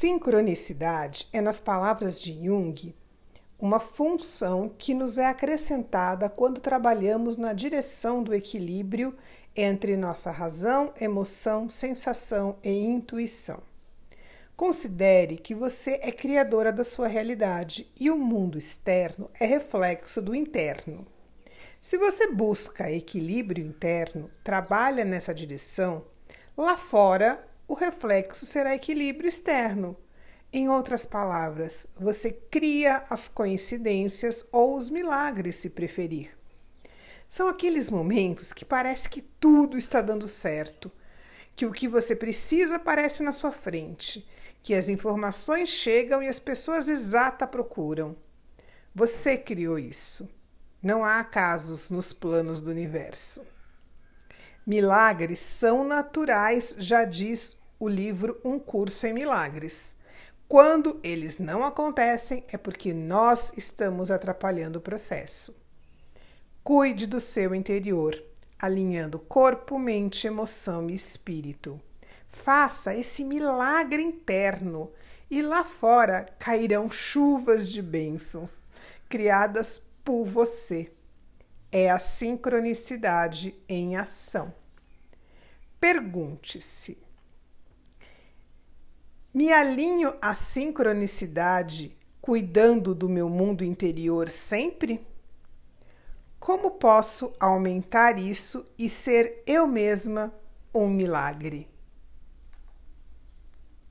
Sincronicidade é, nas palavras de Jung, uma função que nos é acrescentada quando trabalhamos na direção do equilíbrio entre nossa razão, emoção, sensação e intuição. Considere que você é criadora da sua realidade e o mundo externo é reflexo do interno. Se você busca equilíbrio interno, trabalha nessa direção, lá fora o reflexo será equilíbrio externo. Em outras palavras, você cria as coincidências ou os milagres, se preferir. São aqueles momentos que parece que tudo está dando certo, que o que você precisa aparece na sua frente, que as informações chegam e as pessoas exatas procuram. Você criou isso. Não há acasos nos planos do universo. Milagres são naturais, já diz o livro Um Curso em Milagres. Quando eles não acontecem, é porque nós estamos atrapalhando o processo. Cuide do seu interior, alinhando corpo, mente, emoção e espírito. Faça esse milagre interno e lá fora cairão chuvas de bênçãos criadas por você. É a sincronicidade em ação. Pergunte-se: me alinho à sincronicidade, cuidando do meu mundo interior sempre? Como posso aumentar isso e ser eu mesma um milagre?